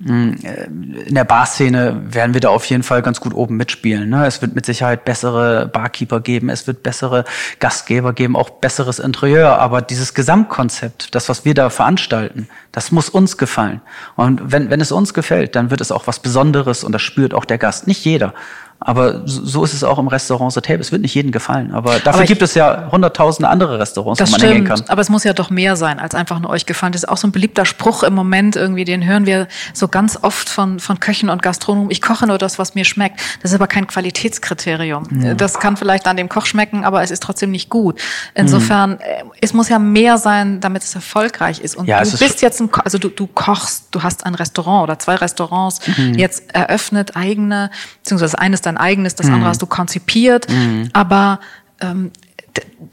in der Barszene werden wir da auf jeden Fall ganz gut oben mitspielen. Ne? Es wird mit Sicherheit bessere Barkeeper geben, es wird bessere Gastgeber geben, auch besseres Interieur. Aber dieses Gesamtkonzept, das, was wir da veranstalten, das muss uns gefallen. Und wenn, wenn es uns gefällt, dann wird es auch was Besonderes und das spürt auch der Gast. Nicht jeder. Aber so so ist es auch im Restaurant Table. Es wird nicht jedem gefallen. Aber dafür Aber ich- gibt es ja hunderttausende andere Restaurants, wo man hingehen stimmt. kann. Aber es muss ja doch mehr sein, als einfach nur euch gefallen. Das ist auch so ein beliebter Spruch im Moment irgendwie, den hören wir so ganz oft von, von Köchen und Gastronomen. Ich koche nur das, was mir schmeckt. Das ist aber kein Qualitätskriterium. Das kann vielleicht an dem Koch schmecken, aber es ist trotzdem nicht gut. Insofern, äh, es muss ja mehr sein, damit es erfolgreich ist. Und Ja, du ist bist jetzt ein, also du, du kochst, du hast ein Restaurant oder zwei Restaurants Mhm. jetzt eröffnet, eigene, beziehungsweise das eine ist dein eigenes, das Mhm. andere hast du konzipiert, aber ähm,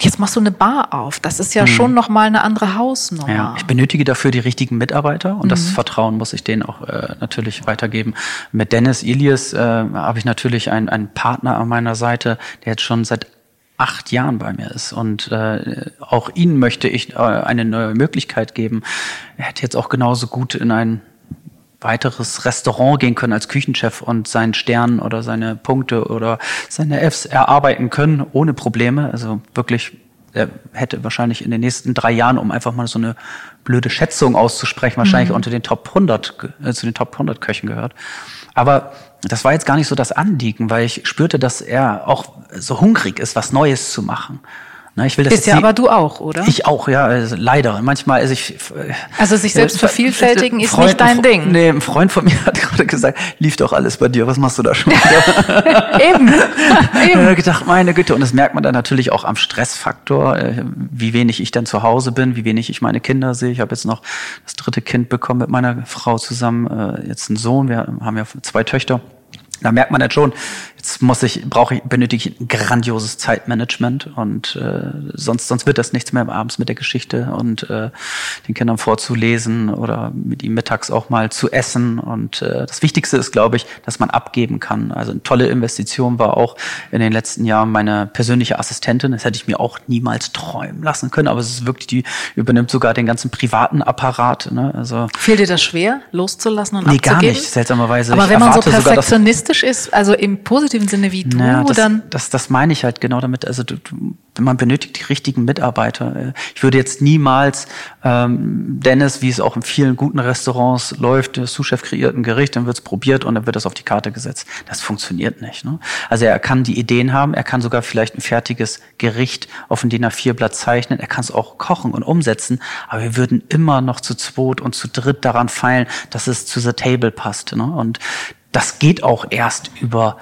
jetzt machst du eine Bar auf. Das ist ja schon noch mal eine andere Hausnummer. Mhm. Ja, ich benötige dafür die richtigen Mitarbeiter und das Vertrauen muss ich denen auch äh, natürlich weitergeben. Mit Dennis Ilias äh, habe ich natürlich einen, einen Partner an meiner Seite, der jetzt schon seit acht Jahren bei mir ist und äh, auch ihnen möchte ich äh, eine neue Möglichkeit geben. Er hätte jetzt auch genauso gut in ein weiteres Restaurant gehen können als Küchenchef und seinen Stern oder seine Punkte oder seine Fs erarbeiten können ohne Probleme. Also wirklich, er hätte wahrscheinlich in den nächsten drei Jahren, um einfach mal so eine blöde Schätzung auszusprechen, wahrscheinlich unter den Top 100, ge- äh, zu den Top 100 Köchen gehört. Aber das war jetzt gar nicht so das Anliegen, weil ich spürte, dass er auch so hungrig ist, was Neues zu machen. Ne, ich will das Bist ja aber du auch, oder? ich auch, ja, also leider. Manchmal, also ich. äh, Also sich selbst äh, vervielfältigen ist Freund- nicht dein Ding. Nee, ein Freund von mir hat gerade gesagt, lief doch alles bei dir, was machst du da schon wieder? Eben. Ich Eben. habe gedacht, meine Güte, und das merkt man dann natürlich auch am Stressfaktor, äh, wie wenig ich dann zu Hause bin, wie wenig ich meine Kinder sehe. Ich habe jetzt noch das dritte Kind bekommen mit meiner Frau zusammen, äh, jetzt einen Sohn, wir haben ja zwei Töchter. Da merkt man jetzt schon, jetzt muss ich, brauche ich, benötige ich ein grandioses Zeitmanagement und äh, sonst, sonst wird das nichts mehr abends mit der Geschichte und äh, den Kindern vorzulesen oder mit ihm mittags auch mal zu essen. Und äh, das Wichtigste ist, glaube ich, dass man abgeben kann. Also eine tolle Investition war auch in den letzten Jahren meine persönliche Assistentin. Das hätte ich mir auch niemals träumen lassen können, aber es ist wirklich, die übernimmt sogar den ganzen privaten Apparat. Ne? Also Fehlt dir das schwer, loszulassen und Nee, abzugeben? gar nicht, seltsamerweise. Aber wenn man so erwarte sogar, perfektionistisch ist, also im positiven Sinne wie du, Ja, das, dann das, das meine ich halt genau damit. Also du, du, man benötigt die richtigen Mitarbeiter. Ich würde jetzt niemals ähm, Dennis, wie es auch in vielen guten Restaurants läuft, Sous-Chef kreiert ein Gericht, dann wird es probiert und dann wird das auf die Karte gesetzt. Das funktioniert nicht. Ne? Also er kann die Ideen haben, er kann sogar vielleicht ein fertiges Gericht auf ein DIN A4-Blatt zeichnen, er kann es auch kochen und umsetzen, aber wir würden immer noch zu zweit und zu dritt daran feilen, dass es zu The Table passt. Ne? Und das geht auch erst über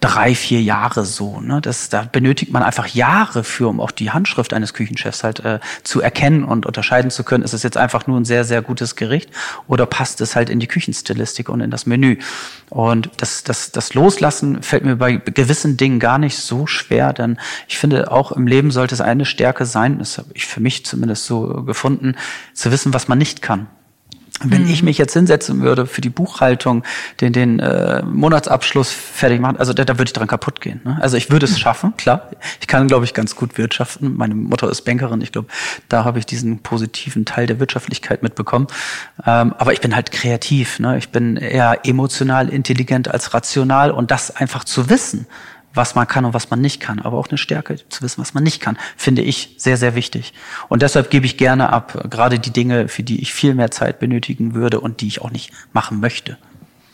drei, vier Jahre so. Ne? Das, da benötigt man einfach Jahre für, um auch die Handschrift eines Küchenchefs halt äh, zu erkennen und unterscheiden zu können. Ist es jetzt einfach nur ein sehr, sehr gutes Gericht oder passt es halt in die Küchenstilistik und in das Menü? Und das, das, das Loslassen fällt mir bei gewissen Dingen gar nicht so schwer, denn ich finde, auch im Leben sollte es eine Stärke sein, das habe ich für mich zumindest so gefunden, zu wissen, was man nicht kann. Wenn ich mich jetzt hinsetzen würde für die Buchhaltung, den, den äh, Monatsabschluss fertig machen, also da, da würde ich dran kaputt gehen. Ne? Also ich würde es schaffen, klar. Ich kann, glaube ich, ganz gut wirtschaften. Meine Mutter ist Bankerin. Ich glaube, da habe ich diesen positiven Teil der Wirtschaftlichkeit mitbekommen. Ähm, aber ich bin halt kreativ. Ne? Ich bin eher emotional intelligent als rational und das einfach zu wissen was man kann und was man nicht kann, aber auch eine Stärke zu wissen, was man nicht kann, finde ich sehr, sehr wichtig. Und deshalb gebe ich gerne ab, gerade die Dinge, für die ich viel mehr Zeit benötigen würde und die ich auch nicht machen möchte.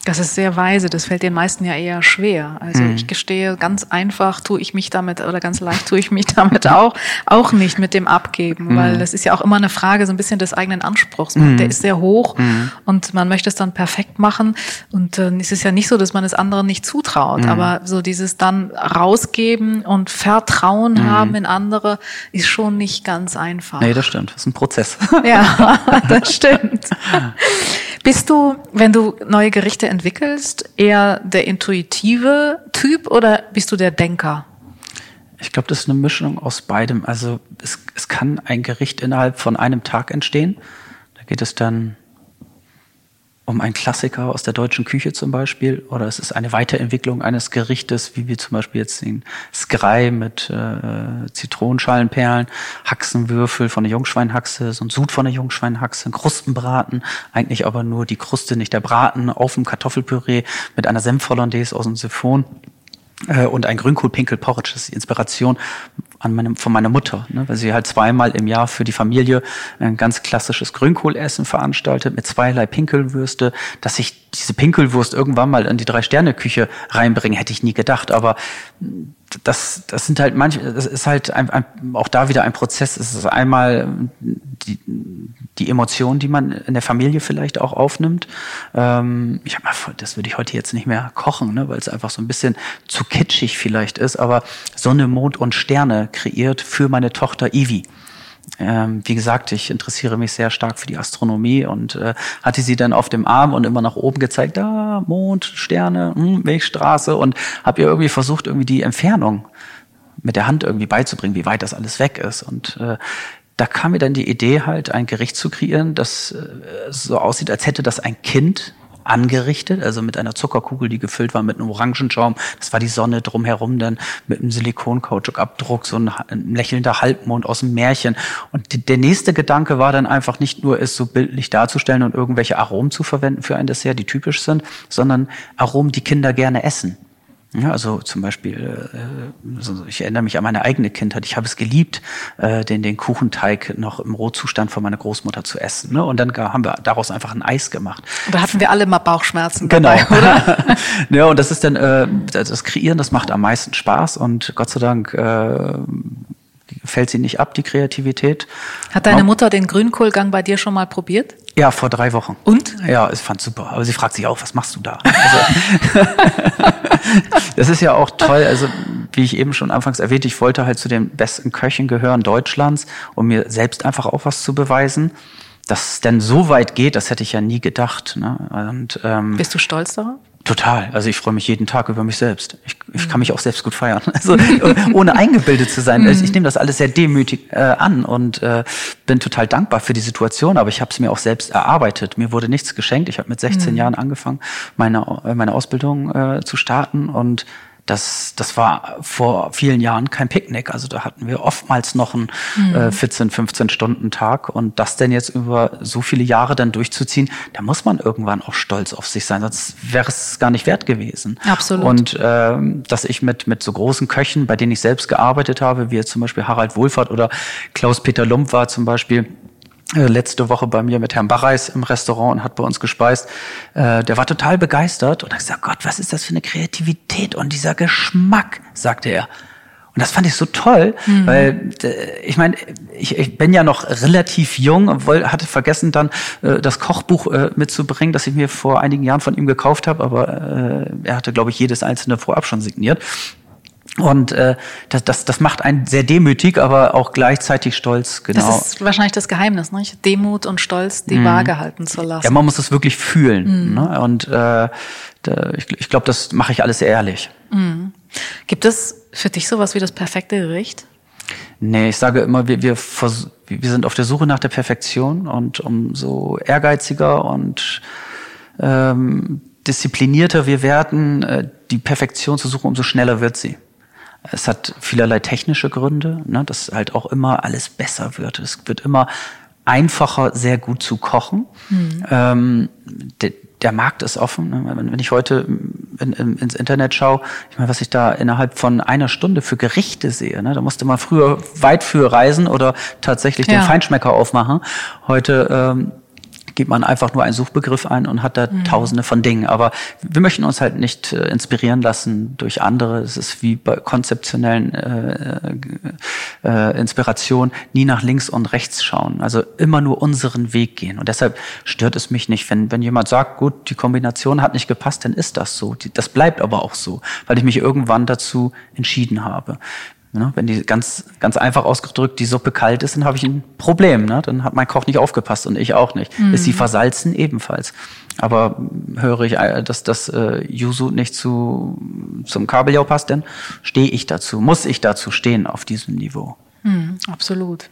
Das ist sehr weise, das fällt den meisten ja eher schwer. Also mhm. ich gestehe, ganz einfach tue ich mich damit oder ganz leicht tue ich mich damit auch, auch nicht mit dem Abgeben, mhm. weil das ist ja auch immer eine Frage so ein bisschen des eigenen Anspruchs. Mhm. Der ist sehr hoch mhm. und man möchte es dann perfekt machen und äh, es ist ja nicht so, dass man es anderen nicht zutraut, mhm. aber so dieses dann rausgeben und Vertrauen mhm. haben in andere ist schon nicht ganz einfach. Nee, das stimmt, das ist ein Prozess. Ja, das stimmt. Bist du, wenn du neue Gerichte entwickelst, eher der intuitive Typ oder bist du der Denker? Ich glaube, das ist eine Mischung aus beidem. Also es, es kann ein Gericht innerhalb von einem Tag entstehen. Da geht es dann um einen Klassiker aus der deutschen Küche zum Beispiel, oder es ist eine Weiterentwicklung eines Gerichtes, wie wir zum Beispiel jetzt den Skrei mit äh, Zitronenschalenperlen, Haxenwürfel von der Jungschweinhaxe, so ein Sud von der Jungschweinhaxe, ein Krustenbraten, eigentlich aber nur die Kruste, nicht der Braten, auf dem Kartoffelpüree mit einer Senf-Hollandaise aus dem Siphon äh, und ein Grünkohl-Pinkel-Porridge, das ist die Inspiration an meinem, von meiner Mutter, ne, weil sie halt zweimal im Jahr für die Familie ein ganz klassisches Grünkohlessen veranstaltet mit zweierlei Pinkelwürste. Dass ich diese Pinkelwurst irgendwann mal in die Drei-Sterne-Küche reinbringe, hätte ich nie gedacht. Aber das, das sind halt manche, das ist halt ein, ein, auch da wieder ein Prozess. Es ist einmal die, die Emotion, die man in der Familie vielleicht auch aufnimmt. Ähm, ich habe mal, das würde ich heute jetzt nicht mehr kochen, ne, weil es einfach so ein bisschen zu kitschig vielleicht ist. Aber Sonne, Mond und Sterne kreiert für meine Tochter Ivi. Ähm, wie gesagt, ich interessiere mich sehr stark für die Astronomie und äh, hatte sie dann auf dem Arm und immer nach oben gezeigt, da Mond, Sterne, hm, Milchstraße und habe ihr irgendwie versucht, irgendwie die Entfernung mit der Hand irgendwie beizubringen, wie weit das alles weg ist. Und äh, da kam mir dann die Idee halt, ein Gericht zu kreieren, das äh, so aussieht, als hätte das ein Kind angerichtet, also mit einer Zuckerkugel, die gefüllt war mit einem Orangenschaum. Das war die Sonne drumherum, dann mit einem Silikon-Kautschuk-Abdruck, so ein, ein, lächelnder Halbmond aus dem Märchen. Und die, der nächste Gedanke war dann einfach nicht nur, es so bildlich darzustellen und irgendwelche Aromen zu verwenden für ein Dessert, die typisch sind, sondern Aromen, die Kinder gerne essen. Ja, also zum Beispiel, äh, ich erinnere mich an meine eigene Kindheit. Ich habe es geliebt, äh, den, den Kuchenteig noch im Rohzustand von meiner Großmutter zu essen. Ne? Und dann haben wir daraus einfach ein Eis gemacht. Und da hatten wir alle mal Bauchschmerzen genau. dabei, oder? ja, und das ist dann, äh, das Kreieren, das macht am meisten Spaß. Und Gott sei Dank äh, fällt sie nicht ab, die Kreativität. Hat deine Mutter den Grünkohlgang bei dir schon mal probiert? Ja, vor drei Wochen. Und? Ja, ich fand super. Aber sie fragt sich auch, was machst du da? Also, das ist ja auch toll. Also, wie ich eben schon anfangs erwähnt, ich wollte halt zu den besten Köchen gehören Deutschlands, um mir selbst einfach auch was zu beweisen. Dass es denn so weit geht, das hätte ich ja nie gedacht. Ne? Und, ähm, Bist du stolz darauf? Total. Also ich freue mich jeden Tag über mich selbst. Ich, ich kann mich auch selbst gut feiern. Also ohne eingebildet zu sein. Also ich nehme das alles sehr demütig äh, an und äh, bin total dankbar für die Situation. Aber ich habe es mir auch selbst erarbeitet. Mir wurde nichts geschenkt. Ich habe mit 16 mhm. Jahren angefangen, meine, meine Ausbildung äh, zu starten und das, das war vor vielen Jahren kein Picknick. Also da hatten wir oftmals noch einen mhm. äh, 14, 15 Stunden Tag. Und das denn jetzt über so viele Jahre dann durchzuziehen, da muss man irgendwann auch stolz auf sich sein. Sonst wäre es gar nicht wert gewesen. Absolut. Und äh, dass ich mit, mit so großen Köchen, bei denen ich selbst gearbeitet habe, wie jetzt zum Beispiel Harald Wohlfahrt oder Klaus-Peter Lump war zum Beispiel, letzte Woche bei mir mit Herrn Bachreis im Restaurant und hat bei uns gespeist. Äh, der war total begeistert und hat gesagt, Gott, was ist das für eine Kreativität und dieser Geschmack, sagte er. Und das fand ich so toll, mhm. weil äh, ich meine, ich, ich bin ja noch relativ jung und hatte vergessen dann äh, das Kochbuch äh, mitzubringen, das ich mir vor einigen Jahren von ihm gekauft habe, aber äh, er hatte, glaube ich, jedes einzelne vorab schon signiert. Und äh, das, das, das macht einen sehr demütig, aber auch gleichzeitig stolz. Genau. Das ist wahrscheinlich das Geheimnis, nicht? Demut und Stolz die mhm. Waage halten zu lassen. Ja, man muss es wirklich fühlen. Mhm. Ne? Und äh, ich, ich glaube, das mache ich alles ehrlich. Mhm. Gibt es für dich sowas wie das perfekte Gericht? Nee, ich sage immer, wir, wir, wir sind auf der Suche nach der Perfektion und umso ehrgeiziger und ähm, disziplinierter wir werden, äh, die Perfektion zu suchen, umso schneller wird sie. Es hat vielerlei technische Gründe, ne, dass halt auch immer alles besser wird. Es wird immer einfacher, sehr gut zu kochen. Mhm. Ähm, der, der Markt ist offen. Ne? Wenn ich heute in, in, ins Internet schaue, ich meine, was ich da innerhalb von einer Stunde für Gerichte sehe, ne? da musste man früher weit für reisen oder tatsächlich ja. den Feinschmecker aufmachen. Heute ähm, gibt man einfach nur einen Suchbegriff ein und hat da mhm. tausende von Dingen. Aber wir möchten uns halt nicht äh, inspirieren lassen durch andere. Es ist wie bei konzeptionellen äh, äh, Inspirationen, nie nach links und rechts schauen. Also immer nur unseren Weg gehen. Und deshalb stört es mich nicht, wenn, wenn jemand sagt, gut, die Kombination hat nicht gepasst, dann ist das so. Das bleibt aber auch so, weil ich mich irgendwann dazu entschieden habe. Ne? Wenn die ganz, ganz einfach ausgedrückt die Suppe kalt ist, dann habe ich ein Problem. Ne? Dann hat mein Koch nicht aufgepasst und ich auch nicht. Mhm. Ist sie versalzen? Ebenfalls. Aber höre ich, äh, dass das äh, Yuzu nicht zu, zum Kabeljau passt, dann stehe ich dazu, muss ich dazu stehen auf diesem Niveau. Mhm, absolut.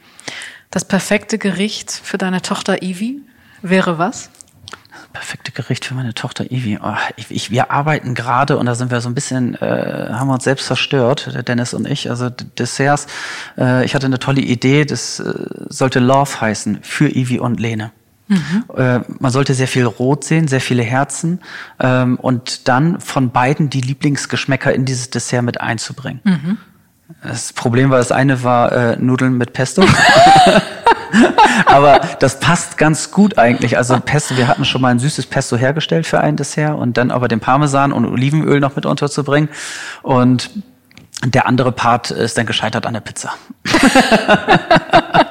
Das perfekte Gericht für deine Tochter Ivi wäre was? Perfekte Gericht für meine Tochter Ivi. Oh, ich, ich, wir arbeiten gerade und da sind wir so ein bisschen, äh, haben wir uns selbst zerstört, der Dennis und ich. Also Desserts. Äh, ich hatte eine tolle Idee, das äh, sollte Love heißen für Ivi und Lene. Mhm. Äh, man sollte sehr viel Rot sehen, sehr viele Herzen ähm, und dann von beiden die Lieblingsgeschmäcker in dieses Dessert mit einzubringen. Mhm. Das Problem war, das eine war äh, Nudeln mit Pesto. Aber das passt ganz gut eigentlich. Also Pesto, wir hatten schon mal ein süßes Pesto hergestellt für ein Dessert und dann aber den Parmesan und Olivenöl noch mit unterzubringen. Und der andere Part ist dann gescheitert an der Pizza.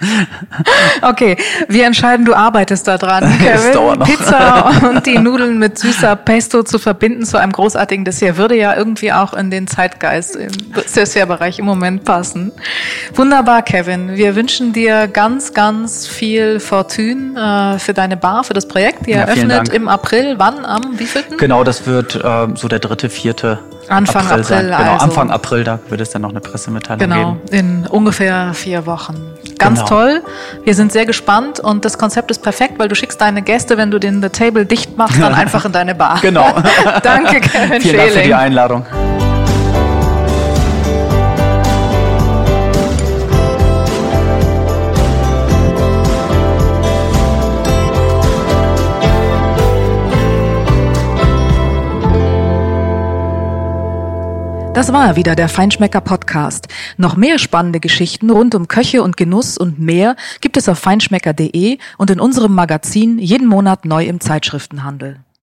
Okay, wir entscheiden, du arbeitest da dran, Kevin. Pizza und die Nudeln mit süßer Pesto zu verbinden zu einem großartigen Dessert würde ja irgendwie auch in den Zeitgeist im Dessertbereich im Moment passen. Wunderbar, Kevin. Wir wünschen dir ganz, ganz viel Fortune äh, für deine Bar, für das Projekt. Die ja, eröffnet im April. Wann? Am wievielten? Genau, das wird äh, so der dritte, vierte Anfang April, April Genau, also. Anfang April, da wird es dann noch eine Pressemitteilung genau, geben. Genau, in ungefähr vier Wochen. Ganz genau. toll. Wir sind sehr gespannt und das Konzept ist perfekt, weil du schickst deine Gäste, wenn du den The Table dicht machst, dann einfach in deine Bar. Genau. Danke, Kevin Vielen Dank für die Einladung. Das war wieder der Feinschmecker Podcast. Noch mehr spannende Geschichten rund um Köche und Genuss und mehr gibt es auf feinschmecker.de und in unserem Magazin jeden Monat neu im Zeitschriftenhandel.